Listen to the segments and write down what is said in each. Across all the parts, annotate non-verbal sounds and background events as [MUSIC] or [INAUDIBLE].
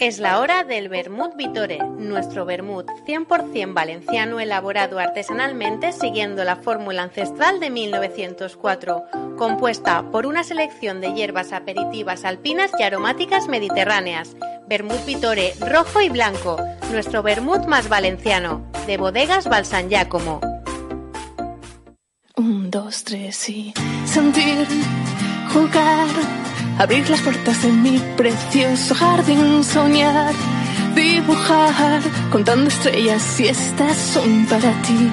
Es la hora del Vermut Vitore, nuestro vermut 100% valenciano elaborado artesanalmente siguiendo la fórmula ancestral de 1904, compuesta por una selección de hierbas aperitivas alpinas y aromáticas mediterráneas. Vermut Vitore rojo y blanco, nuestro vermut más valenciano, de bodegas Balsan Giacomo. Un, dos, tres y sentir, jugar abrir las puertas de mi precioso jardín, soñar, dibujar, contando estrellas y estas son para ti,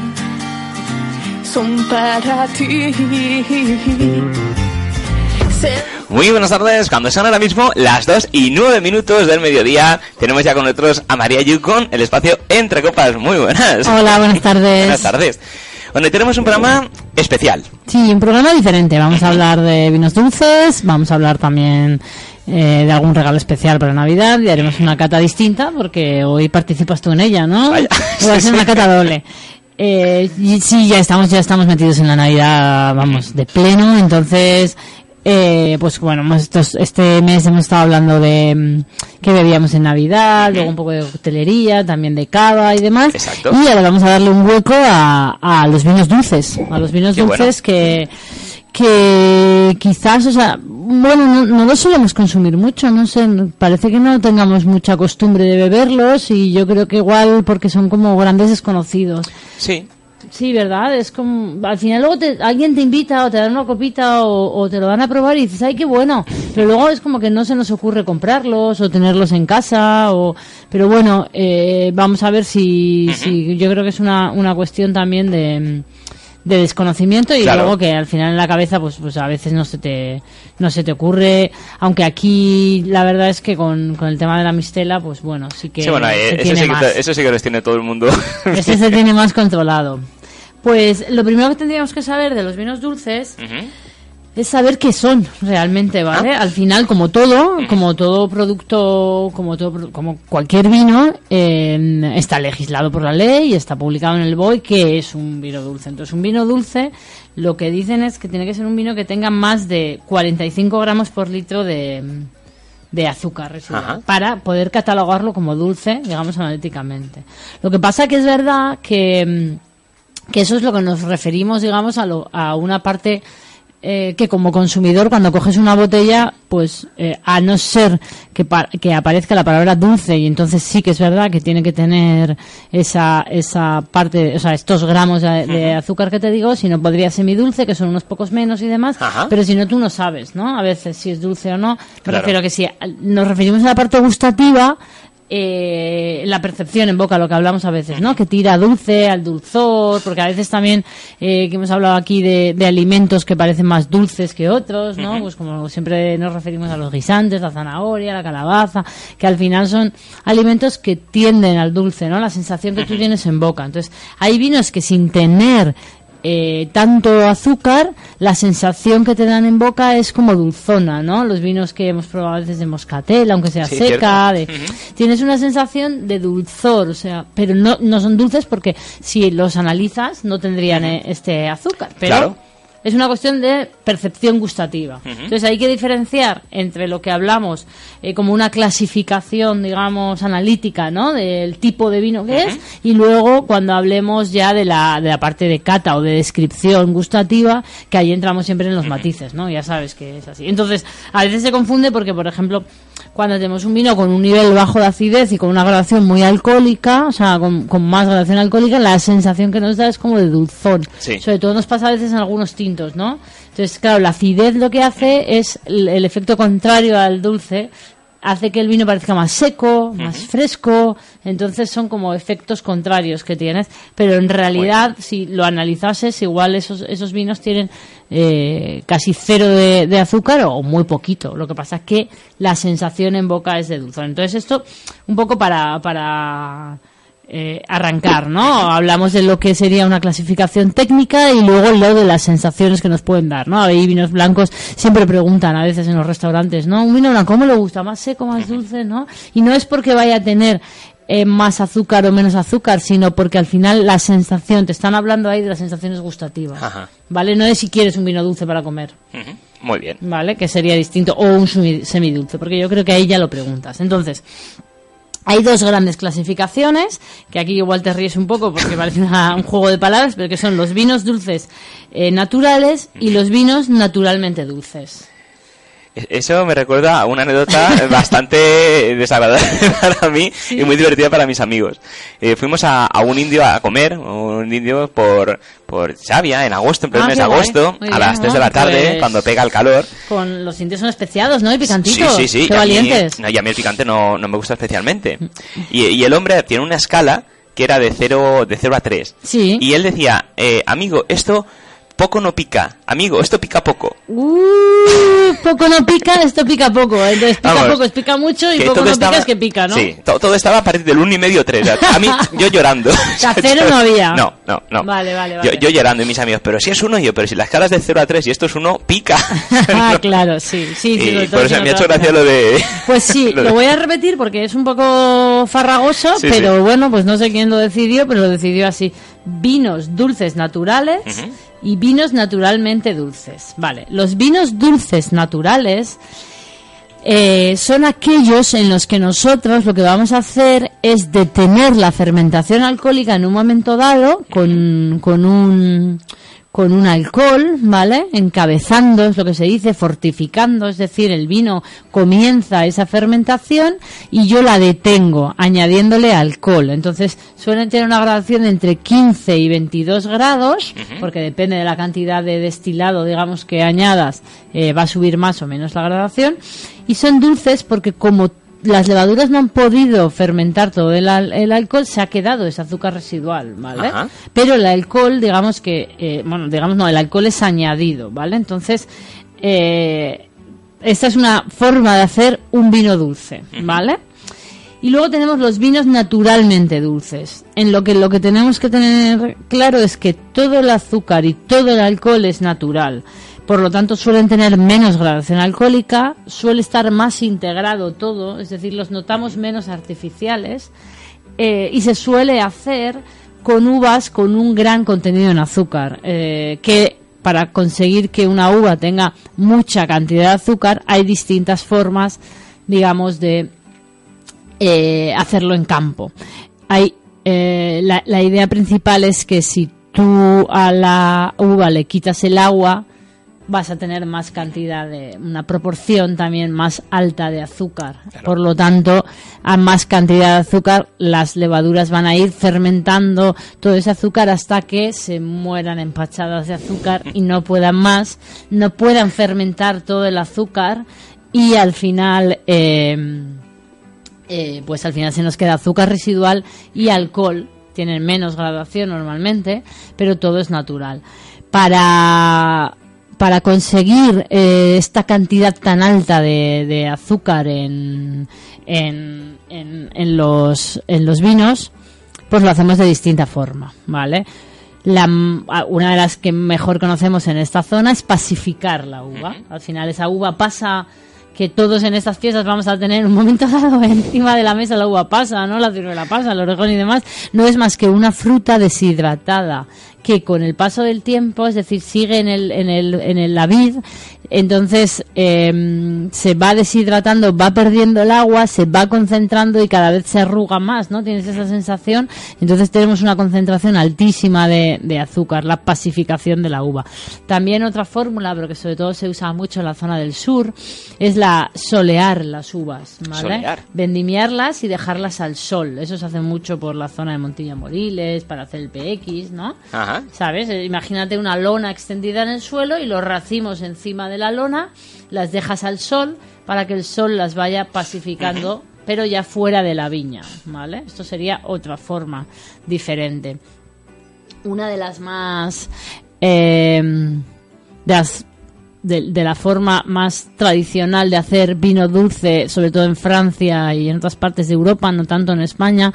son para ti. Muy buenas tardes, cuando son ahora mismo las 2 y 9 minutos del mediodía, tenemos ya con nosotros a María Yukon, el espacio Entre Copas. Muy buenas. Hola, buenas tardes. [LAUGHS] buenas tardes. Bueno, tenemos un programa especial. Sí, un programa diferente. Vamos a [CLEARS THROAT] hablar de vinos dulces, vamos a hablar también eh, de algún regalo especial para Navidad y haremos una cata distinta porque hoy participas tú en ella, ¿no? Va a ser una cata doble. Eh, y sí, ya estamos, ya estamos metidos en la Navidad, vamos, de pleno, entonces eh, pues bueno, estos, este mes hemos estado hablando de mm, qué bebíamos en Navidad, luego un poco de coctelería, también de cava y demás. Y ahora vamos a darle un hueco a, a los vinos dulces, a los vinos dulces que que quizás, o sea, bueno, no, no los solemos consumir mucho, no sé, parece que no tengamos mucha costumbre de beberlos y yo creo que igual porque son como grandes desconocidos. Sí, Sí, ¿verdad? Es como, al final luego te, alguien te invita o te dan una copita o, te lo van a probar y dices, ay, qué bueno. Pero luego es como que no se nos ocurre comprarlos o tenerlos en casa o, pero bueno, eh, vamos a ver si, si, yo creo que es una, una cuestión también de, de desconocimiento y luego que al final en la cabeza pues pues a veces no se te no se te ocurre. Aunque aquí la verdad es que con, con el tema de la mistela pues bueno sí que sí, bueno, eh, eso, sí que eso sí que les tiene todo el mundo. [LAUGHS] Ese se tiene más controlado. Pues lo primero que tendríamos que saber de los vinos dulces es saber qué son realmente, ¿vale? Ah. Al final, como todo, como todo producto, como todo, como cualquier vino, eh, está legislado por la ley y está publicado en el BOI que es un vino dulce. Entonces, un vino dulce, lo que dicen es que tiene que ser un vino que tenga más de 45 gramos por litro de, de azúcar residual para poder catalogarlo como dulce, digamos analíticamente. Lo que pasa que es verdad que, que eso es lo que nos referimos, digamos, a, lo, a una parte eh, que como consumidor cuando coges una botella, pues eh, a no ser que, que aparezca la palabra dulce y entonces sí que es verdad que tiene que tener esa, esa parte, o sea, estos gramos de, azúcar que te digo, si no podría ser mi dulce, que son unos pocos menos y demás, pero si no tú no sabes, ¿no? A veces si es dulce o no. Me refiero que si nos referimos a la parte gustativa, eh, la percepción en boca, lo que hablamos a veces, ¿no? Que tira dulce al dulzor, porque a veces también eh, que hemos hablado aquí de, alimentos que parecen más dulces que otros, ¿no? Pues como siempre nos referimos a los guisantes, la zanahoria, la calabaza, que al final son alimentos que tienden al dulce, ¿no? La sensación que tú tienes en boca. Entonces, hay vinos que sin tener eh, tanto azúcar, la sensación que te dan en boca es como dulzona, ¿no? Los vinos que hemos probado a veces de moscatel, aunque sea seca, tienes una sensación de dulzor, o sea, pero no, no son dulces porque si los analizas no tendrían eh, este azúcar, pero es una cuestión de percepción gustativa. Entonces hay que diferenciar entre lo que hablamos eh, como una clasificación, digamos, analítica, ¿no? Del tipo de vino que es, y luego cuando hablemos ya de la, de la parte de cata o de descripción gustativa, que ahí entramos siempre en los matices, ¿no? Ya sabes que es así. Entonces, a veces se confunde porque, por ejemplo, cuando tenemos un vino con un nivel bajo de acidez y con una gradación muy alcohólica, o sea, con, más gradación alcohólica, la sensación que nos da es como de dulzón. Sobre todo nos pasa a veces en algunos tintos, ¿no? Entonces, claro, la acidez lo que hace es el, efecto contrario al dulce, hace que el vino parezca más seco, más fresco, entonces son como efectos contrarios que tienes, pero en realidad si lo analizases igual esos, esos vinos tienen eh, casi cero de, de azúcar o muy poquito, lo que pasa es que la sensación en boca es de dulzor. Entonces esto un poco para, para eh, arrancar, ¿no? Hablamos de lo que sería una clasificación técnica y luego lo de las sensaciones que nos pueden dar, ¿no? Hay vinos blancos, siempre preguntan a veces en los restaurantes, ¿no? Un vino blanco, ¿cómo le gusta? ¿Más seco, más dulce, no? Y no es porque vaya a tener eh, más azúcar o menos azúcar, sino porque al final la sensación, te están hablando ahí de las sensaciones gustativas, Ajá. ¿vale? No es si quieres un vino dulce para comer. Muy bien. ¿vale? Que sería distinto, o un semidulce, porque yo creo que ahí ya lo preguntas. Entonces, hay dos grandes clasificaciones, que aquí igual te ríes un poco porque [COUGHS] parece una- un juego de palabras, pero que son los vinos dulces eh, naturales y los vinos naturalmente dulces. Eso me recuerda a una anécdota [LAUGHS] bastante desagradable [LAUGHS] para mí y muy divertida para mis amigos. Eh, fuimos a, a un indio a comer, un indio por, por Xavia, en agosto, en pleno Ah, mes de agosto, a las 3 de la tarde, Pues- cuando pega el calor. Con los indios son especiados, ¿no? Y picantitos. Sí, sí, sí. Qué y a mí- valientes. no, y a mí el picante no, no me gusta especialmente. Y, y el hombre tiene una escala que era de 0, de 0 a 3. Sí. Y él decía, eh, amigo, esto poco no pica. Amigo, esto pica poco. Uh, poco no pica, esto pica poco. Entonces pica Vamos, poco, es pica mucho y poco todo no estaba- pica es que pica, ¿no? Sí, to- todo, estaba a partir del 1 y medio 3. A mí, [LAUGHS] yo llorando. cero no había. No, no, no. Vale, vale, Yo, vale. yo llorando y mis amigos, pero si es uno yo, pero si la escala es de 0 a 3 y esto es uno, pica. [LAUGHS] ah, claro, sí, sí, sí. y todo por eso me ha hecho a gracia lo de... [LAUGHS] Pues sí, lo de- lo voy a repetir porque es un poco farragoso, Sí, pero sí. bueno, pues no sé quién lo decidió, pero lo decidió así. Vinos dulces naturales. Y vinos naturalmente dulces. Vale, los vinos dulces naturales eh, son aquellos en los que nosotros lo que vamos a hacer es detener la fermentación alcohólica en un momento dado con, con un con un alcohol, ¿vale? Encabezando, es lo que se dice, fortificando, es decir, el vino comienza esa fermentación y yo la detengo, añadiéndole alcohol. Entonces, suelen tener una gradación de entre 15 y 22 grados, porque depende de la cantidad de destilado, digamos, que añadas, eh, va a subir más o menos la gradación. Y son dulces porque como las levaduras no han podido fermentar todo el, al- el alcohol, se ha quedado ese azúcar residual, ¿vale? Ajá. Pero el alcohol, digamos que, eh, bueno, digamos no, el alcohol es añadido, ¿vale? Entonces, eh, esta es una forma de hacer un vino dulce, ¿vale? Y luego tenemos los vinos naturalmente dulces. En lo que lo que tenemos que tener claro es que todo el azúcar y todo el alcohol es natural. Por lo tanto, suelen tener menos gradación alcohólica, suele estar más integrado todo, es decir, los notamos menos artificiales eh, y se suele hacer con uvas con un gran contenido en azúcar, eh, que para conseguir que una uva tenga mucha cantidad de azúcar hay distintas formas, digamos, de eh, hacerlo en campo. Hay, la, la idea principal es que si tú a la uva le quitas el agua, vas a tener más cantidad de, una proporción también más alta de azúcar. Por lo tanto, a más cantidad de azúcar, las levaduras van a ir fermentando todo ese azúcar hasta que se mueran empachadas de azúcar y no puedan más, no puedan fermentar todo el azúcar y al final, eh, eh, pues al final se nos queda azúcar residual y alcohol. Tienen menos graduación normalmente, pero todo es natural. Para, para conseguir eh, esta cantidad tan alta de, de azúcar en, en, en, en los, en los vinos, pues lo hacemos de distinta forma, ¿vale? La, una de las que mejor conocemos en esta zona es pacificar la uva. Al final esa uva pasa que todos en estas fiestas vamos a tener un momento [LAUGHS] dado encima de la mesa la uva pasa, ¿no? La ciruela pasa, el orejón y demás. No es más que una fruta deshidratada que con el paso del tiempo, es decir, sigue en el, en el, en el la vid, entonces eh, se va deshidratando, va perdiendo el agua, se va concentrando y cada vez se arruga más, ¿no? Tienes esa sensación. Entonces tenemos una concentración altísima de, de azúcar, la pacificación de la uva. También otra fórmula, pero que sobre todo se usa mucho en la zona del sur, es la solear las uvas, ¿vale? Solear. Vendimiarlas y dejarlas al sol. Eso se hace mucho por la zona de Montilla Moriles, para hacer el PX, ¿no? Ajá. ¿Sabes? Eh, Imagínate una lona extendida en el suelo y los racimos encima de la lona, las dejas al sol, para que el sol las vaya pacificando, [LAUGHS] pero ya fuera de la viña, ¿vale? Esto sería otra forma diferente. Una de las más... eh, de las de, de la forma más tradicional de hacer vino dulce, sobre todo en Francia y en otras partes de Europa, no tanto en España,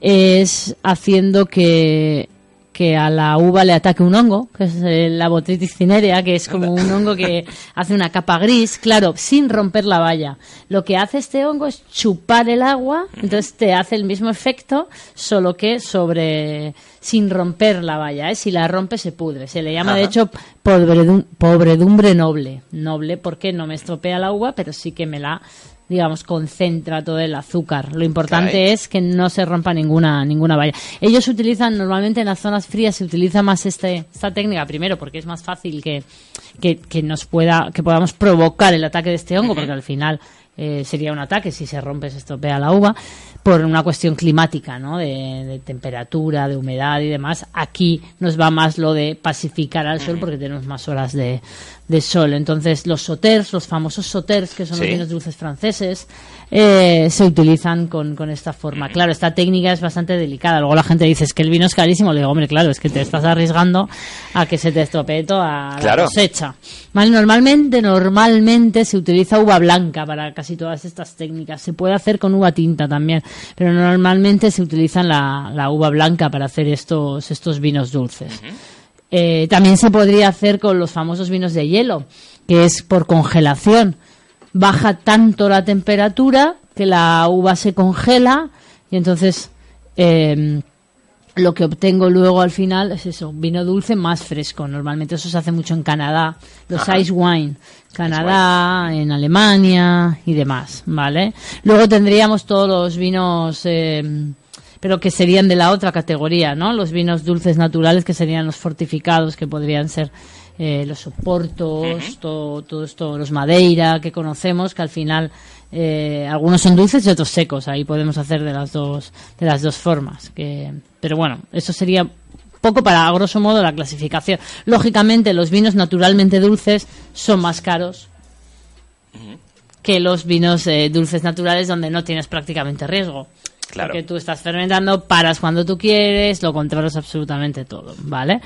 es haciendo que que a la uva le ataque un hongo, que es eh, la botritis cinerea, que es como un hongo que [LAUGHS] hace una capa gris, claro, sin romper la valla. Lo que hace este hongo es chupar el agua, entonces te hace el mismo efecto, solo que sobre sin romper la valla, ¿eh? si la rompe se pudre. Se le llama de hecho pobredum- pobredumbre noble, noble porque no me estropea la uva, pero sí que me la digamos, concentra todo el azúcar. Lo importante Caray. es que no se rompa ninguna, ninguna valla. Ellos utilizan, normalmente en las zonas frías se utiliza más este, esta técnica, primero porque es más fácil que, que, que nos pueda, que podamos provocar el ataque de este hongo, porque al final eh, sería un ataque si se rompe, se estropea la uva, por una cuestión climática, ¿no? De, de temperatura, de humedad y demás. Aquí nos va más lo de pacificar al sol porque tenemos más horas de, de sol. Entonces, los sauters, los famosos sauters, que son Sí. los vinos dulces franceses, eh, se utilizan con, con esta forma. Claro, esta técnica es bastante delicada. Luego la gente dice, es que el vino es carísimo. Le digo, hombre, claro, es que te estás arriesgando a que se te estropee toda Claro. la cosecha. Normalmente, normalmente se utiliza uva blanca para casi todas estas técnicas. Se puede hacer con uva tinta también, pero normalmente se utiliza la, la uva blanca para hacer estos, estos vinos dulces. Eh, también se podría hacer con los famosos vinos de hielo, que es por congelación. Baja tanto la temperatura que la uva se congela y entonces eh, lo que obtengo luego al final es eso, vino dulce más fresco. Normalmente eso se hace mucho en Canadá, los Ajá. ice wine, Canadá, en Alemania y demás, ¿vale? Luego tendríamos todos los vinos, eh, pero que serían de la otra categoría, ¿no? Los vinos dulces naturales que serían los fortificados, que podrían ser eh, los soportos, todo, todo esto, los madeira que conocemos, que al final eh, algunos son dulces y otros secos. Ahí podemos hacer de las dos, de las dos formas. Que, pero bueno, eso sería poco para, a grosso modo, la clasificación. Lógicamente, los vinos naturalmente dulces son más caros que los vinos eh, dulces naturales donde no tienes prácticamente riesgo. Claro. Porque tú estás fermentando, paras cuando tú quieres, lo controlas absolutamente todo, ¿vale?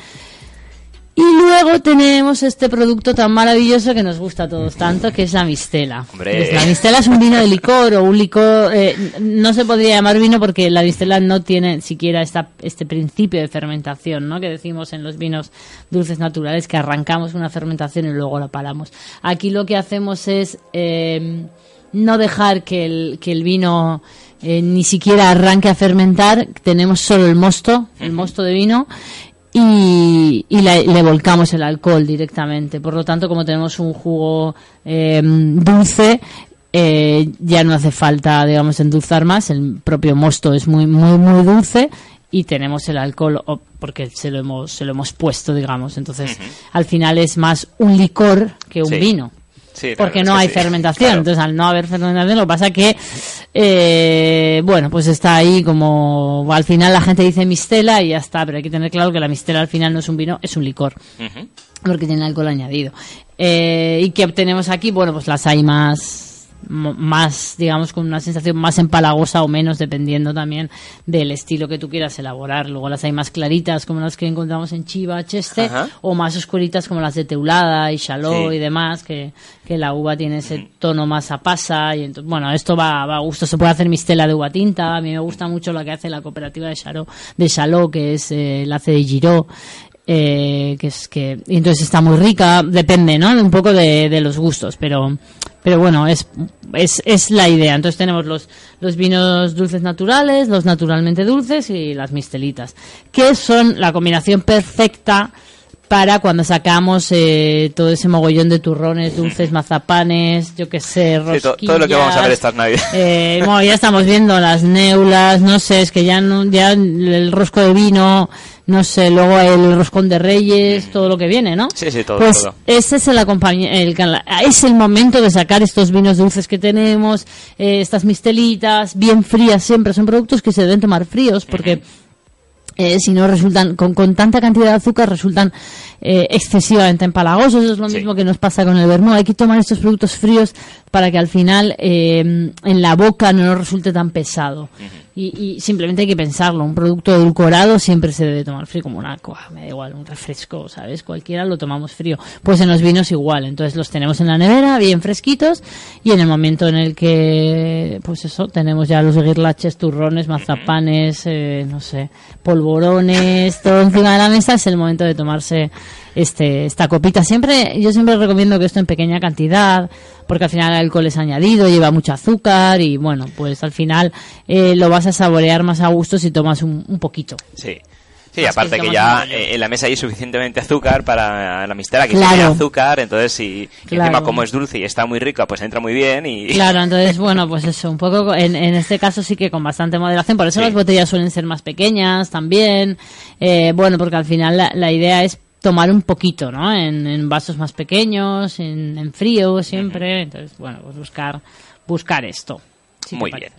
Y luego tenemos este producto tan maravilloso que nos gusta a todos tanto, que es la mistela. Pues La mistela es un vino de licor o un licor, eh, no se podría llamar vino porque la mistela no tiene siquiera esta, este principio de fermentación, ¿no? Que decimos en los vinos dulces naturales que arrancamos una fermentación y luego la paramos. Aquí lo que hacemos es eh, no dejar que el, que el vino eh, ni siquiera arranque a fermentar. Tenemos solo el mosto, el mosto de vino y, y la- le volcamos el alcohol directamente. Por lo tanto, como tenemos un jugo eh, dulce, eh, ya no hace falta, digamos, endulzar más. El propio mosto es muy, muy, muy dulce y tenemos el alcohol porque se lo hemos, se lo hemos puesto, digamos. Entonces, al final es más un licor que un Sí. vino. Sí, Porque no hay sí. fermentación. Claro. Entonces, al no haber fermentación, lo que pasa que, eh, bueno, pues está ahí como, al final la gente dice mistela y ya está, pero hay que tener claro que la mistela al final no es un vino, es un licor, porque tiene alcohol añadido. Eh, ¿Y qué obtenemos aquí? Bueno, pues las hay más, más, digamos, con una sensación más empalagosa o menos, dependiendo también del estilo que tú quieras elaborar. Luego las hay más claritas, como las que encontramos en Chiva, Cheste, Ajá. o más oscuritas como las de Teulada y Chalot Sí. y demás, que, que la uva tiene ese tono más a pasa. Y entonces, bueno, esto va, va a gusto. Se puede hacer mistela de uva tinta. A mí me gusta mucho la que hace la cooperativa de Chalot, de que es eh, el hace de Giraud. Eh, que es que y entonces está muy rica depende no de un poco de, de los gustos pero pero bueno es, es es la idea entonces tenemos los los vinos dulces naturales los naturalmente dulces y las mistelitas que son la combinación perfecta para cuando sacamos eh, todo ese mogollón de turrones, dulces, mazapanes, yo que sé, Sí, rosquillas. to- todo lo que vamos a ver estas navidades. Eh, bueno, ya estamos viendo las neulas, no sé, es que ya, no, ya el rosco de vino, no sé, luego el roscón de reyes, todo lo que viene, ¿no? Sí, sí, todo, Pues todo. ese es el, acompañ- el es el momento de sacar estos vinos dulces que tenemos, eh, estas mistelitas, bien frías siempre, son productos que se deben tomar fríos porque eh, si no resultan, con, con, tanta cantidad de azúcar resultan eh, excesivamente empalagosos. Eso es lo mismo que nos pasa con el vermú. Hay que tomar estos productos fríos para que al final eh, en la boca no nos resulte tan pesado. y, y, simplemente hay que pensarlo. Un producto edulcorado siempre se debe tomar frío, como una coa, me da igual, un refresco, ¿sabes? Cualquiera lo tomamos frío. Pues en los vinos igual. Entonces los tenemos en la nevera, bien fresquitos, y en el momento en el que, pues eso, tenemos ya los guirlaches, turrones, mazapanes, eh, no sé, polvorones, todo encima de la mesa, es el momento de tomarse este, esta copita. Siempre, yo siempre recomiendo que esto en pequeña cantidad, porque al final el alcohol es añadido, lleva mucho azúcar y bueno, pues al final eh, lo vas a saborear más a gusto si tomas un, un poquito. Sí. Sí, aparte que, ya eh, en la mesa hay suficientemente azúcar para la mistela, que claro. tiene azúcar, entonces si claro. encima como es dulce y está muy rica, pues entra muy bien y... [LAUGHS] Claro, entonces bueno, pues eso, un poco, en, en este caso sí que con bastante moderación, por eso sí. las botellas suelen ser más pequeñas también, eh, bueno, porque al final la, la idea es tomar un poquito, ¿no? En, en vasos más pequeños, en, en frío siempre. Uh -huh. Entonces, bueno, pues buscar, buscar esto. Si Muy bien.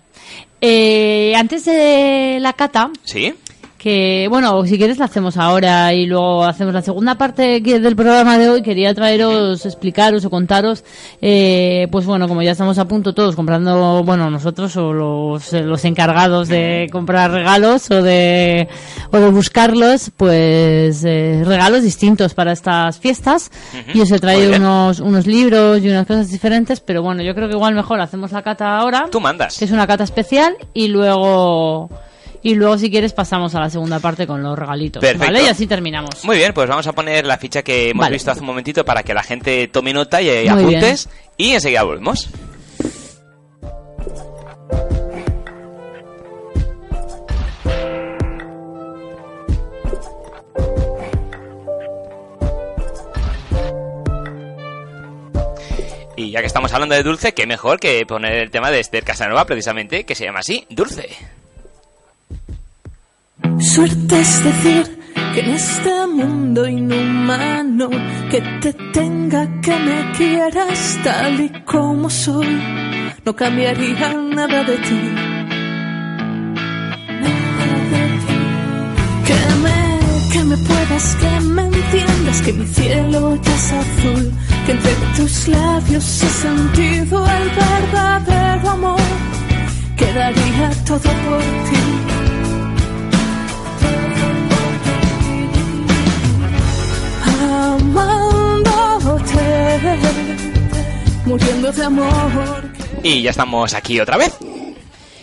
Eh, antes de la cata. Sí que bueno, si quieres la hacemos ahora y luego hacemos la segunda parte del programa de hoy. Quería traeros, explicaros o contaros, eh, pues bueno, como ya estamos a punto todos comprando, bueno, nosotros o los, los encargados de comprar regalos o de, o de buscarlos, pues eh, regalos distintos para estas fiestas. Uh -huh. Y os he traído unos, unos libros y unas cosas diferentes, pero bueno, yo creo que igual mejor hacemos la cata ahora. Tú mandas. Que es una cata especial y luego y luego si quieres pasamos a la segunda parte con los regalitos, Perfecto. ¿vale? Y así terminamos. Muy bien, pues vamos a poner la ficha que hemos vale. visto hace un momentito para que la gente tome nota y Muy apuntes bien. y enseguida volvemos. Y ya que estamos hablando de dulce, qué mejor que poner el tema de Esther Casanova, precisamente, que se llama así, Dulce. Suerte es decir que en este mundo inhumano que te tenga que me quieras tal y como soy, no cambiaría nada de ti. Nada de ti. Que me, que me puedas, que me entiendas, que mi cielo ya es azul, que entre tus labios he sentido el verdadero amor, que daría todo por ti. Muriendo de amor. Y ya estamos aquí otra vez.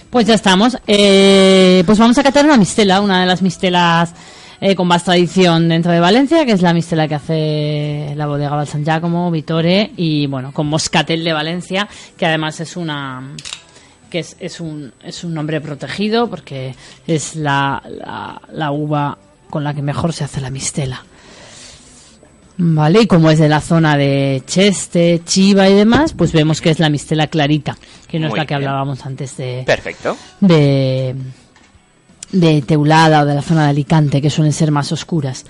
Pues ya estamos. Eh, pues vamos a catar una mistela, una de las mistelas eh, con más tradición dentro de Valencia, que es la mistela que hace la bodega Val San Giacomo, Vitore, y bueno, con Moscatel de Valencia, que además es una que es, es, un, es un nombre protegido porque es la, la, la uva con la que mejor se hace la mistela. Vale, y como es de la zona de Cheste, Chiva y demás, pues vemos que es la mistela clarita, que no Muy es la que bien. hablábamos antes de, Perfecto. de, de Teulada o de la zona de Alicante, que suelen ser más oscuras.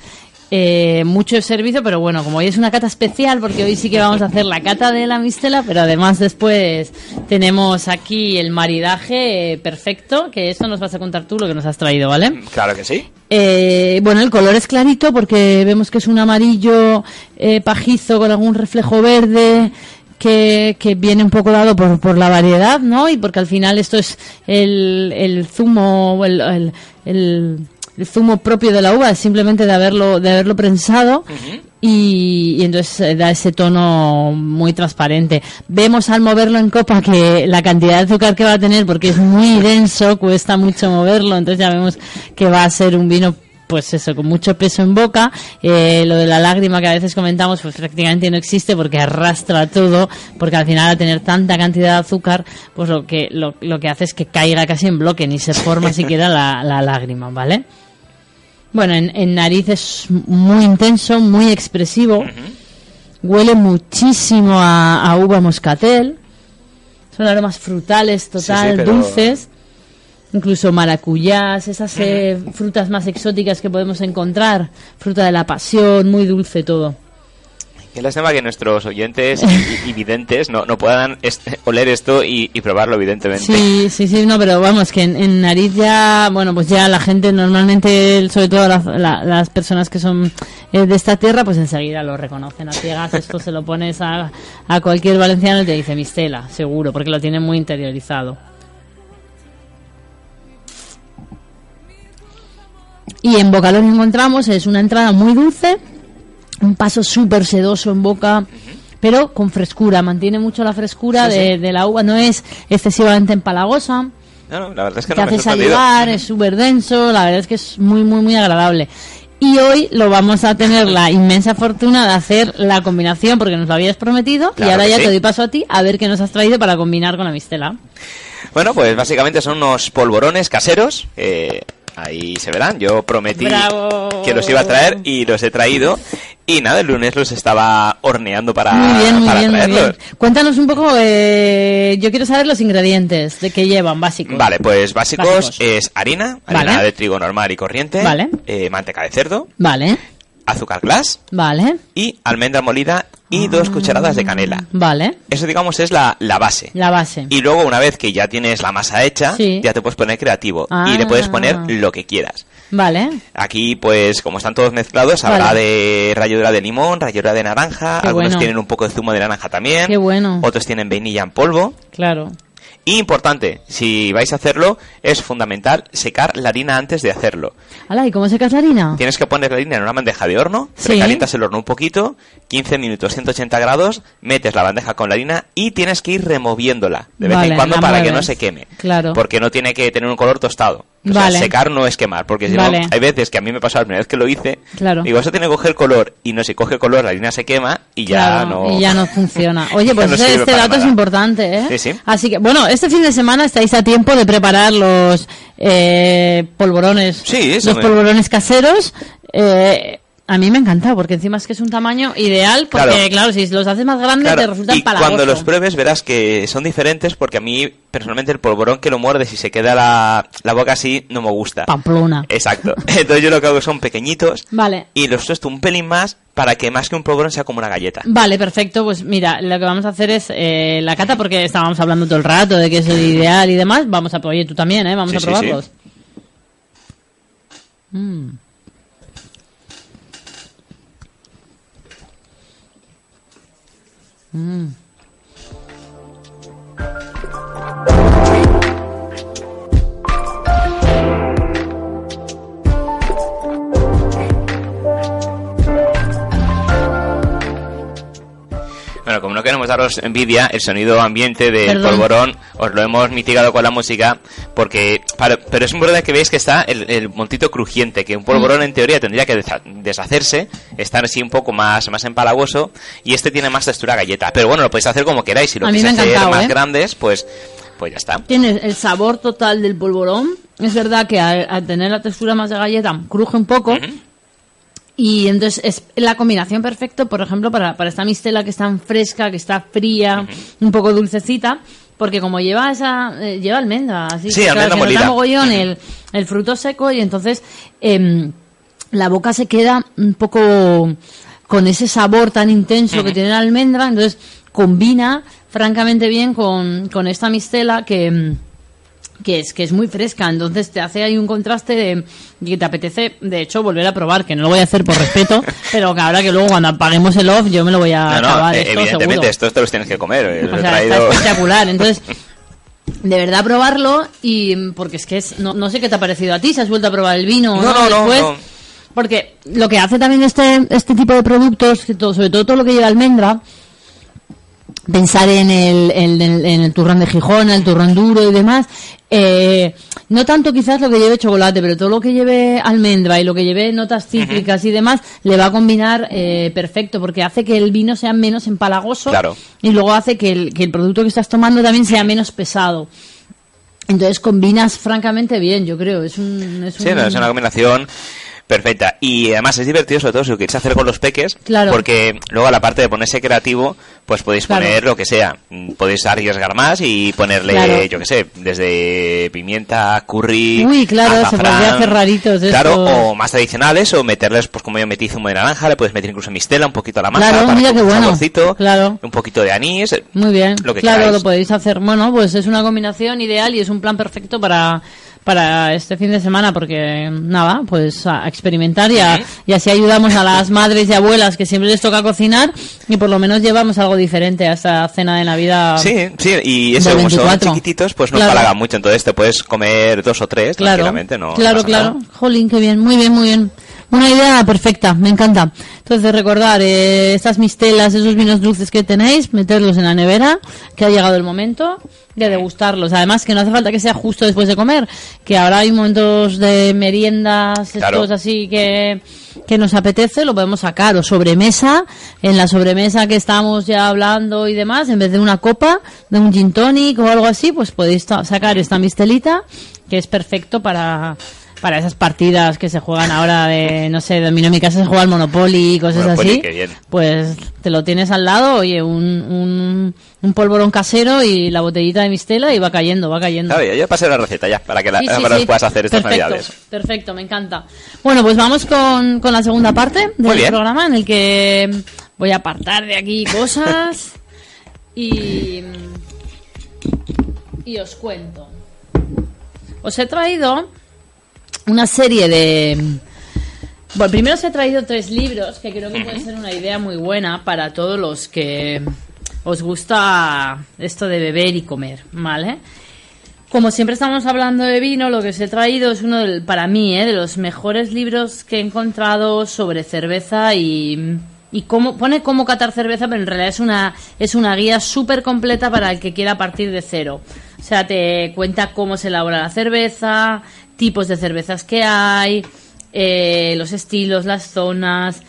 Eh, mucho servicio, pero bueno, como hoy es una cata especial, porque hoy sí que vamos a hacer la cata de la mistela, pero además después tenemos aquí el maridaje eh, perfecto, que eso nos vas a contar tú lo que nos has traído, ¿vale? Claro que sí. Eh, bueno, el color es clarito porque vemos que es un amarillo eh, pajizo con algún reflejo verde que, que viene un poco dado por, por la variedad, ¿no? Y porque al final esto es el, el zumo, el, el, el, el zumo propio de la uva, es simplemente de haberlo, de haberlo prensado. Y, y entonces eh, da ese tono muy transparente. Vemos al moverlo en copa que la cantidad de azúcar que va a tener, porque es muy [LAUGHS] denso, cuesta mucho moverlo, entonces ya vemos que va a ser un vino pues eso, con mucho peso en boca. Eh, lo de la lágrima que a veces comentamos, pues prácticamente no existe porque arrastra todo, porque al final al tener tanta cantidad de azúcar, pues lo que, lo, lo que hace es que caiga casi en bloque, ni se forma [LAUGHS] siquiera la, la lágrima, ¿vale? Bueno, en, en nariz es muy intenso, muy expresivo. Huele muchísimo a, a uva moscatel. Son aromas frutales, total, Sí, sí, pero- dulces. Incluso maracuyás, esas eh, frutas más exóticas que podemos encontrar. Fruta de la pasión, muy dulce todo. Qué lástima que nuestros oyentes y, y videntes no, no puedan est- oler esto y, y probarlo, evidentemente. Sí, sí, sí, no, pero vamos, que en, en nariz ya, bueno, pues ya la gente normalmente, sobre todo las, la- las personas que son eh, de esta tierra, pues enseguida lo reconocen a ciegas. Esto se lo pones a, a cualquier valenciano y te dice mistela, seguro, porque lo tienen muy interiorizado. Y en boca lo que encontramos es una entrada muy dulce, un paso súper sedoso en boca, pero con frescura, mantiene mucho la frescura Sí, de, sí. de la uva, no es excesivamente empalagosa, No, no, la verdad es que te no hace salivar, es súper denso, la verdad es que es muy, muy, muy agradable. Y hoy lo vamos a tener la inmensa fortuna de hacer la combinación, porque nos lo habías prometido, y ahora ya sí. te doy paso a ti a ver qué nos has traído para combinar con la mistela. Bueno, pues básicamente son unos polvorones caseros. eh, ahí se verán. Yo prometí Bravo. que los iba a traer y los he traído. Y nada, el lunes los estaba horneando para, muy bien, muy para bien, muy traerlos. bien. Cuéntanos un poco, eh, yo quiero saber los ingredientes de que llevan, básicos. Vale, pues básicos, Básicos. es harina, harina Vale. de trigo normal y corriente, Vale. eh, manteca de cerdo, Vale, azúcar glass vale, y almendra molida y dos cucharadas de canela. vale, Eso digamos es la, la base. la base. Y luego una vez que ya tienes la masa hecha, Sí. ya te puedes poner creativo Ah. y le puedes poner lo que quieras. Vale, Aquí, pues, como están todos mezclados, habrá Vale. de ralladura de limón, ralladura de naranja, Qué algunos bueno. tienen un poco de zumo de naranja también, Qué bueno. otros tienen vainilla en polvo. claro. Y importante, si vais a hacerlo, es fundamental secar la harina antes de hacerlo. ¿y cómo secas la harina? Tienes que poner la harina en una bandeja de horno, Sí. recalientas el horno un poquito, 15 minutos, 180 grados, metes la bandeja con la harina y tienes que ir removiéndola de vez Vale, en cuando para que no se queme. Claro. Porque no tiene que tener un color tostado. O sea, secar no es quemar, porque si Vale. no, hay veces que a mí me pasó la primera vez que lo hice, Claro. digo, eso tiene que coger color, y no, si coge color la harina se quema y ya Claro, no... y ya no [LAUGHS] funciona. Oye, pues no este dato es importante, ¿eh? Sí, sí. Así que, bueno, este fin de semana estáis a tiempo de preparar los eh, polvorones. Sí, eso Los me- polvorones caseros. Eh, a mí me encanta, porque encima es que es un tamaño ideal, porque Claro. claro, si los haces más grandes Claro, te resulta y cuando los pruebes verás que son diferentes porque a mí personalmente el polvorón que lo muerde si se queda la, la boca así no me gusta. Pamplona. Exacto. [LAUGHS] Entonces yo lo que hago son pequeñitos Vale. y los tuesto un pelín más para que más que un polvorón sea como una galleta. Vale, perfecto. Pues mira, lo que vamos a hacer es eh, la cata, porque estábamos hablando todo el rato de que es el ideal y demás. Vamos a, oye, tú también, ¿eh? Vamos Sí, a sí, probarlos. Mm. Mm. Bueno, como no queremos daros envidia, el sonido ambiente del Perdón. polvorón os lo hemos mitigado con la música, porque para- pero es importante que veáis que está el, el montito crujiente, que un polvorón Mm. en teoría tendría que deshacerse, estar así un poco más, más empalagoso, y este tiene más textura galleta. Pero bueno, lo podéis hacer como queráis, si lo queréis hacer más ¿eh? grandes, pues, pues ya está. Tienes el sabor total del polvorón. Es verdad que al, al tener la textura más de galleta, cruje un poco. Y entonces es la combinación perfecta, por ejemplo, para, para esta mistela que es tan fresca, que está fría, un poco dulcecita. Porque como lleva esa eh, lleva almendra, así Sí, que, claro, almendra se nota molida. mogollón el, el fruto seco y entonces em, la boca se queda un poco con ese sabor tan intenso que tiene la almendra, entonces combina francamente bien con, con esta mistela que, em, que es que es muy fresca, entonces te hace ahí un contraste de que te apetece, de hecho, volver a probar, que no lo voy a hacer por respeto, [LAUGHS] pero que ahora que luego cuando apaguemos el off yo me lo voy a No, no, acabar eh, esto evidentemente, seguro. estos te los tienes que comer. eh, O está espectacular. Entonces, [LAUGHS] de verdad probarlo y porque es que es no, no sé qué te ha parecido a ti, si has vuelto a probar el vino o No, no, no, después. no. Porque lo que hace también este este tipo de productos, que todo- sobre todo todo lo que lleva almendra, pensar en el, en el, en el turrón de Gijón, el turrón duro y demás, eh, no tanto quizás lo que lleve chocolate, pero todo lo que lleve almendra y lo que lleve notas cítricas y demás, le va a combinar eh, perfecto, porque hace que el vino sea menos empalagoso Claro. y luego hace que el, que el producto que estás tomando también sea menos pesado. Entonces combinas francamente bien, yo creo. Es un, es Sí, un- no, es una combinación Perfecta. Y además es divertido, sobre todo si lo queréis hacer con los peques, Claro. porque luego a la parte de ponerse creativo, pues podéis Claro. poner lo que sea. Podéis arriesgar más y ponerle, Claro. yo que sé, desde pimienta, curry, Uy, claro, se podría hacer raritos de Claro, estos. o más tradicionales, o meterles, pues como yo metí zumo de naranja, le puedes meter incluso mistela, un poquito a la masa, para mira que qué un bueno. saborcito, Claro. un poquito de anís. Muy bien, Lo que claro, queráis. lo podéis hacer. Bueno, pues es una combinación ideal y es un plan perfecto para, para este fin de semana porque, nada, pues a experimentar y, a- y así ayudamos a las madres y abuelas que siempre les toca cocinar y por lo menos llevamos algo diferente a esta cena de Navidad. Sí, sí, y eso, como son 24. chiquititos, pues no Claro. empalagan mucho, entonces te puedes comer dos o tres Claro, no claro, pasa claro. nada. Jolín, qué bien, muy bien, muy bien. Una idea perfecta, me encanta. Entonces, recordar eh, estas mistelas, esos vinos dulces que tenéis, meterlos en la nevera, que ha llegado el momento de degustarlos. Además, que no hace falta que sea justo después de comer, que ahora hay momentos de meriendas, Claro. estos así que, que nos apetece, lo podemos sacar. O sobremesa, en la sobremesa que estamos ya hablando y demás, en vez de una copa, de un gin tonic o algo así, pues podéis sacar esta mistelita, que es perfecto para para esas partidas que se juegan ahora de, no sé, en mi casa se juega al Monopoly y cosas Monopoly, así. qué bien. Pues te lo tienes al lado, oye, un, un, un polvorón casero y la botellita de mistela y va cayendo, va cayendo. Claro, yo pasé la receta ya, para que la, Sí, sí, para sí. puedas hacer estas perfecto, navidades. Perfecto, me encanta. Bueno, pues vamos con, con la segunda parte del programa en el que voy a apartar de aquí cosas y, y os cuento. Os he traído una serie de... Bueno, primero os he traído tres libros que creo que puede ser una idea muy buena para todos los que os gusta esto de beber y comer, ¿vale? Como siempre estamos hablando de vino, lo que os he traído es uno, del, para mí, ¿eh? de los mejores libros que he encontrado sobre cerveza y, y cómo, pone cómo catar cerveza, pero en realidad es una, es una guía súper completa para el que quiera partir de cero. O sea, te cuenta cómo se elabora la cerveza, tipos de cervezas que hay, eh, los estilos, las zonas.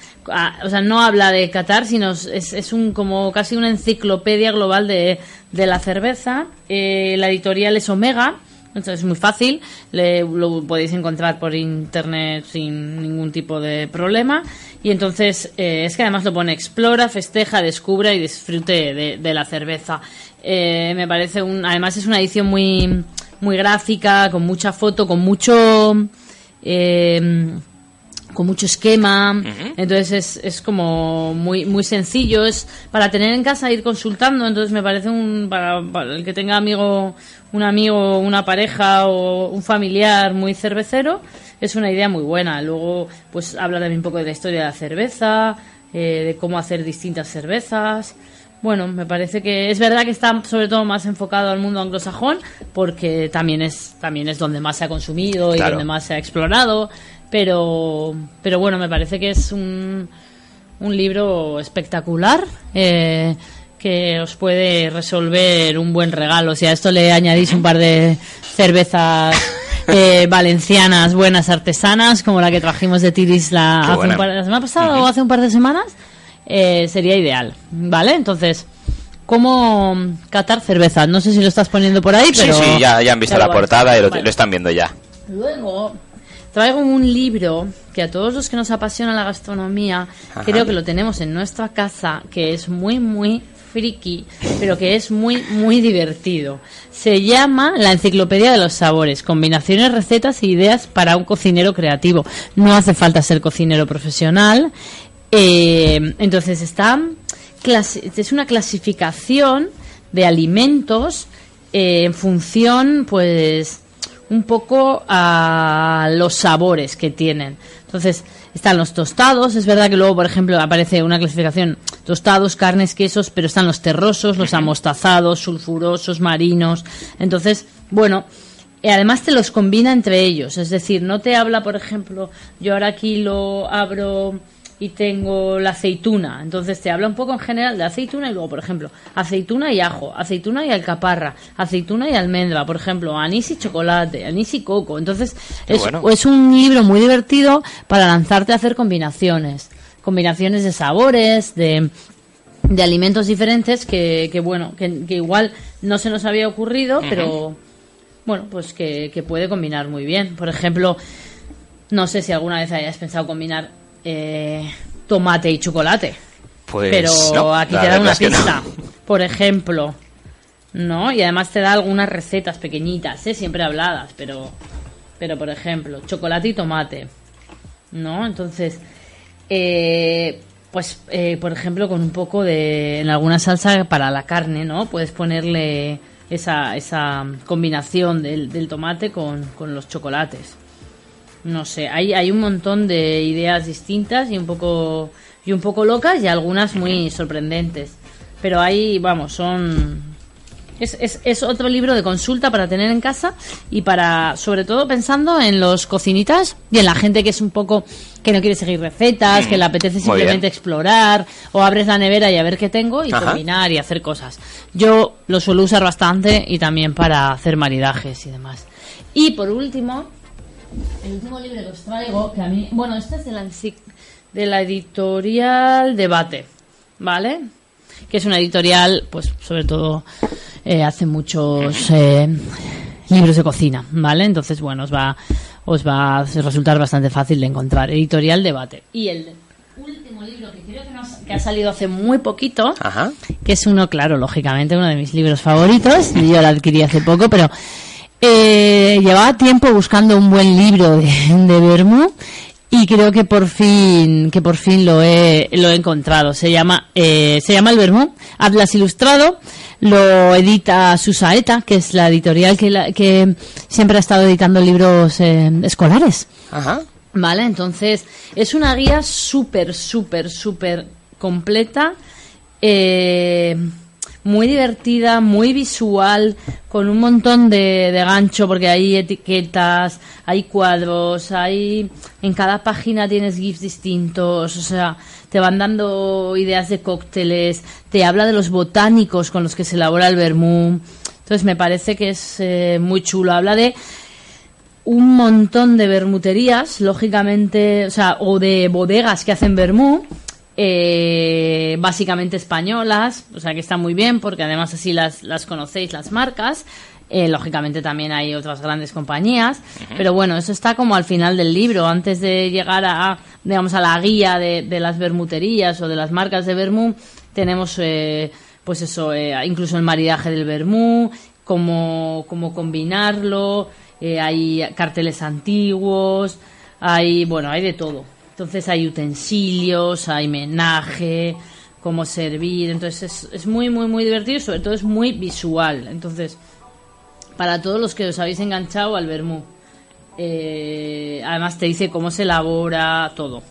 O sea, no habla de Qatar, sino es, es un como casi una enciclopedia global de, de la cerveza. Eh, la editorial es Omega. Entonces es muy fácil, le- lo podéis encontrar por internet sin ningún tipo de problema. Y entonces eh, es que además lo pone explora, festeja, descubra y disfrute de, de la cerveza. Eh, me parece un, además es una edición muy, muy gráfica, con mucha foto, con mucho, eh, con mucho esquema. Entonces es, es como muy, muy sencillo. Es para tener en casa, ir consultando. Entonces me parece un, para, para el que tenga amigo, un amigo, una pareja o un familiar muy cervecero, es una idea muy buena. Luego, pues habla también un poco de la historia de la cerveza, eh, de cómo hacer distintas cervezas. Bueno, me parece que es verdad que está sobre todo más enfocado al mundo anglosajón porque también es también es donde más se ha consumido y Claro. donde más se ha explorado, pero pero bueno, me parece que es un, un libro espectacular eh, que os puede resolver un buen regalo. Si a esto le añadís un par de cervezas [LAUGHS] eh, valencianas buenas artesanas como la que trajimos de Tiris la, hace un par- la semana pasada o hace un par de semanas, eh, sería ideal, ¿vale? Entonces, ¿cómo catar cerveza? No sé si lo estás poniendo por ahí, Sí, pero... sí, ya, ya han visto la portada y lo, Vale. lo están viendo ya. Luego, traigo un libro que a todos los que nos apasiona la gastronomía, Ajá. creo que lo tenemos en nuestra casa, que es muy, muy friki, pero que es muy, muy divertido. Se llama La Enciclopedia de los Sabores, combinaciones, recetas e ideas para un cocinero creativo. No hace falta ser cocinero profesional. Eh, entonces está, es una clasificación de alimentos eh, en función, pues, un poco a los sabores que tienen. Entonces, están los tostados, es verdad que luego, por ejemplo, aparece una clasificación tostados, carnes, quesos, pero están los terrosos, los amostazados, sulfurosos, marinos. Entonces, bueno, y además te los combina entre ellos, es decir, no te habla, por ejemplo, yo ahora aquí lo abro y tengo la aceituna, entonces te habla un poco en general de aceituna y luego, por ejemplo, aceituna y ajo, aceituna y alcaparra, aceituna y almendra, por ejemplo, anís y chocolate, anís y coco, entonces es, bueno. es un libro muy divertido para lanzarte a hacer combinaciones, combinaciones de sabores, de de alimentos diferentes que, que bueno, que, que igual no se nos había ocurrido, pero bueno, pues que, que puede combinar muy bien. Por ejemplo, No sé si alguna vez hayas pensado combinar eh, tomate y chocolate. Pues pero no, aquí te da una no. pista. [LAUGHS] Por ejemplo, ¿no? Y además te da algunas recetas pequeñitas, ¿eh? siempre habladas, pero, pero por ejemplo, chocolate y tomate, ¿no? Entonces, eh, pues, eh, por ejemplo, con un poco de, en alguna salsa para la carne, ¿no? Puedes ponerle esa, esa combinación del, del tomate con, con los chocolates. No sé, hay, hay un montón de ideas distintas y un poco y un poco locas y algunas muy sorprendentes. Pero ahí, vamos, son es, es, es otro libro de consulta para tener en casa y para, sobre todo, pensando en los cocinitas y en la gente que es un poco que no quiere seguir recetas, que le apetece Muy simplemente explorar o abres la nevera y a ver qué tengo y Ajá. combinar y hacer cosas. Yo lo suelo usar bastante y también para hacer maridajes y demás. Y por último, el último libro que os traigo, que a mí, bueno, este es de la, de la editorial Debate, ¿vale? Que es una editorial, pues sobre todo eh, hace muchos eh, libros de cocina, ¿vale? Entonces, bueno, os va, os va a resultar bastante fácil de encontrar. Editorial Debate. Y el último libro que creo que, nos- que ha salido hace muy poquito, Ajá. que es uno, claro, lógicamente uno de mis libros favoritos, yo lo adquirí hace poco, pero eh, llevaba tiempo buscando un buen libro de, de Bermú y creo que por fin que por fin lo he lo he encontrado. Se llama eh, se llama El Bermú Atlas Ilustrado. Lo edita Susaeta, que es la editorial que, la- que siempre ha estado editando libros eh, escolares. Ajá. Vale, entonces es una guía súper, súper, súper completa, eh, muy divertida, muy visual, con un montón de, de gancho, porque hay etiquetas, hay cuadros, hay en cada página tienes GIFs distintos, o sea, te van dando ideas de cócteles, te habla de los botánicos con los que se elabora el vermú. Entonces me parece que es eh, muy chulo. Habla de un montón de bermuterías, lógicamente, o sea, o de bodegas que hacen vermú, eh, básicamente españolas, o sea que está muy bien porque además así las, las conocéis las marcas. Eh, lógicamente también hay otras grandes compañías, pero bueno, eso está como al final del libro, antes de llegar a, digamos, a la guía de, de las bermuterías o de las marcas de vermú, tenemos, eh, pues eso, eh, incluso el maridaje del vermú, cómo, cómo combinarlo, eh, hay carteles antiguos, hay, bueno, hay de todo. Entonces hay utensilios, hay menaje, cómo servir, entonces es, es muy, muy, muy divertido y sobre todo es muy visual. Entonces, para todos los que os habéis enganchado al vermú. Eh, además te dice cómo se elabora todo.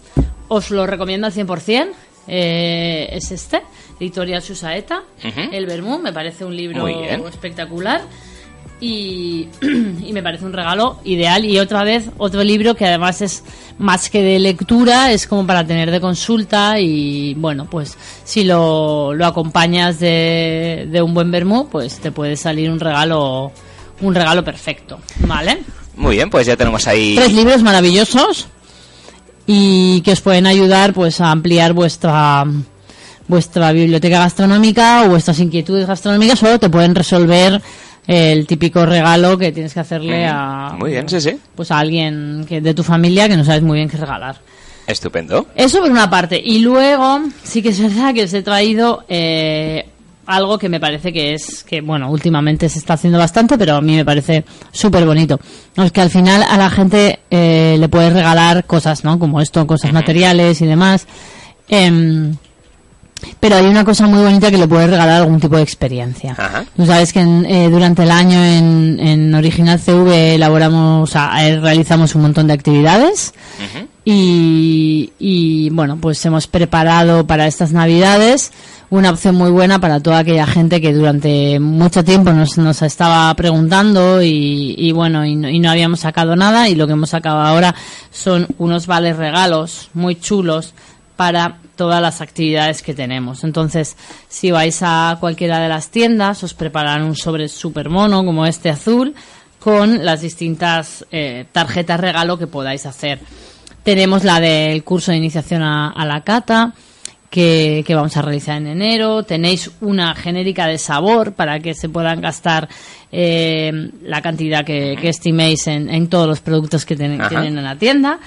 Os lo recomiendo al 100%. Eh, es este, Editorial Susaeta. El Vermú. Me parece un libro espectacular. Y, [CLEARS THROAT] y me parece un regalo ideal. Y otra vez, otro libro que además es más que de lectura, es como para tener de consulta. Y bueno, pues si lo, lo acompañas de, de un buen vermú, pues te puede salir un regalo, un regalo perfecto. ¿Vale? Muy bien, pues ya tenemos ahí. Tres libros maravillosos y que os pueden ayudar pues a ampliar vuestra vuestra biblioteca gastronómica o vuestras inquietudes gastronómicas o te pueden resolver el típico regalo que tienes que hacerle a Muy bien, sí, sí. pues a alguien que de tu familia que no sabes muy bien qué regalar. Estupendo. Eso por una parte. Y luego, sí que es verdad que os he traído eh, algo que me parece que es, que bueno, últimamente se está haciendo bastante, pero a mí me parece súper bonito. Es que al final a la gente eh, le puedes regalar cosas, ¿no? Como esto, cosas materiales y demás. Em, pero hay una cosa muy bonita que le puedes regalar algún tipo de experiencia. Ajá. Tú sabes que en, eh, durante el año en, en Original CV elaboramos, o sea, eh, realizamos un montón de actividades y, y, bueno, pues hemos preparado para estas navidades una opción muy buena para toda aquella gente que durante mucho tiempo nos, nos estaba preguntando y, y bueno, y no, y no habíamos sacado nada y lo que hemos sacado ahora son unos vales regalos muy chulos para todas las actividades que tenemos. Entonces, si vais a cualquiera de las tiendas, os preparan un sobre super mono como este azul con las distintas eh, tarjetas regalo que podáis hacer. Tenemos la del curso de iniciación a, a la cata, que, que vamos a realizar en enero. Tenéis una genérica de sabor para que se puedan gastar eh, la cantidad que, que estiméis en, en todos los productos que tienen en la tienda.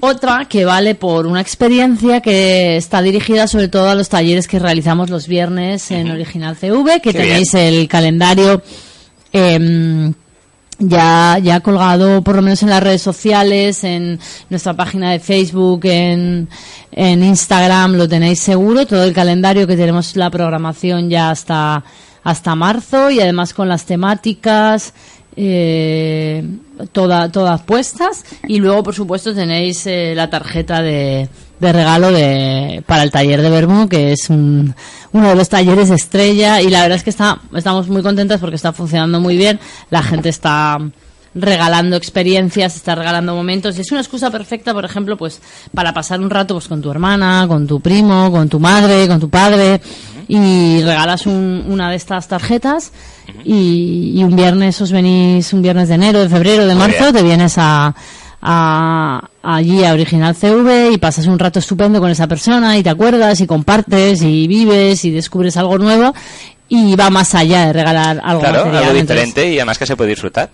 Otra que vale por una experiencia que está dirigida sobre todo a los talleres que realizamos los viernes en Original CV, que Qué tenéis el calendario em, ya, ya colgado por lo menos en las redes sociales, en nuestra página de Facebook, en, en Instagram, lo tenéis seguro, todo el calendario que tenemos la programación ya hasta, hasta marzo y además con las temáticas, eh, toda, todas puestas. Y luego por supuesto tenéis eh, la tarjeta de, de regalo de, para el taller de Bermú que es un, uno de los talleres estrella. Y la verdad es que está, estamos muy contentas porque está funcionando muy bien, la gente está regalando experiencias, está regalando momentos. Y es una excusa perfecta, por ejemplo, pues para pasar un rato pues con tu hermana, con tu primo, con tu madre, con tu padre. Y regalas un- una de estas tarjetas y, y un viernes os venís un viernes de enero, de febrero, de marzo, te vienes a, a- allí a Original CV y pasas un rato estupendo con esa persona y te acuerdas y compartes y vives y descubres algo nuevo y va más allá de regalar algo Claro, algo diferente y además que se puede disfrutar.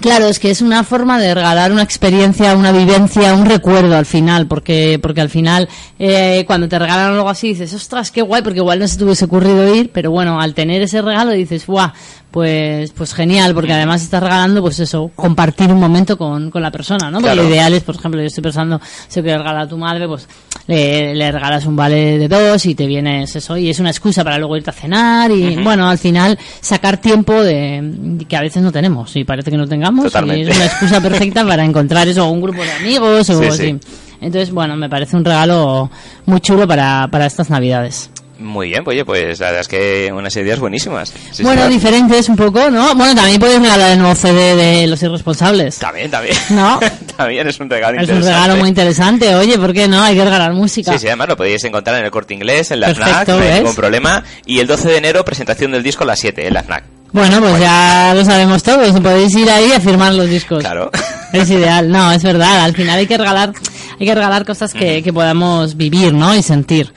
Claro, es que es una forma de regalar una experiencia, una vivencia, un recuerdo al final, porque porque al final eh, cuando te regalan algo así dices, ostras, qué guay, porque igual no se te hubiese ocurrido ir, pero bueno, al tener ese regalo dices, guau, pues pues genial, porque además estás regalando, pues eso, compartir un momento con, con la persona, ¿no? Porque Claro. lo ideal es, por ejemplo, yo estoy pensando, si quieres regalar a tu madre, pues le, le regalas un vale de dos y te vienes eso, y es una excusa para luego irte a cenar y bueno, al final sacar tiempo de que a veces no tenemos y parece que no tengamos Totalmente. y es una excusa perfecta para encontrar eso un grupo de amigos o Sí, así. sí. Entonces, bueno, me parece un regalo muy chulo para, para estas navidades. Muy bien, oye, pues la verdad es que unas ideas buenísimas. Sí, bueno, señor. diferentes un poco, ¿no? Bueno, también puedes regalar el nuevo CD de Los Irresponsables. También, también. ¿No? [LAUGHS] también es un regalo Es un interesante. regalo muy interesante. Oye, ¿por qué no? Hay que regalar música. Sí, sí, además lo podéis encontrar en el corte inglés, en la Perfecto, FNAC, no hay ningún problema. Y el 12 de enero, presentación del disco a las 7 en la FNAC. Bueno, pues ya lo sabemos todos. Podéis ir ahí a firmar los discos. Claro. Es [LAUGHS] ideal. No, es verdad. Al final hay que regalar, hay que regalar cosas que, que podamos vivir, ¿no? Y sentir.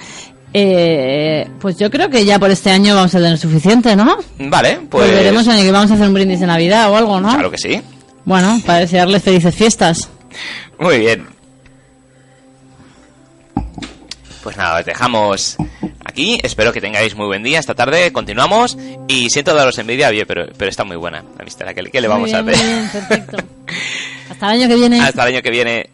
Eh, pues yo creo que ya por este año vamos a tener suficiente, ¿no? Vale, pues... Volveremos en el que vamos a hacer un brindis de Navidad o algo, ¿no? Claro que sí. Bueno, para desearles felices fiestas. Muy bien. Pues nada, os dejamos aquí. Espero que tengáis muy buen día esta tarde. Continuamos. Y siento daros envidia, oye, pero, pero está muy buena la amistad. ¿Qué, le vamos Muy a hacer? muy bien, perfecto. [LAUGHS] Hasta el año que viene. Hasta el año que viene.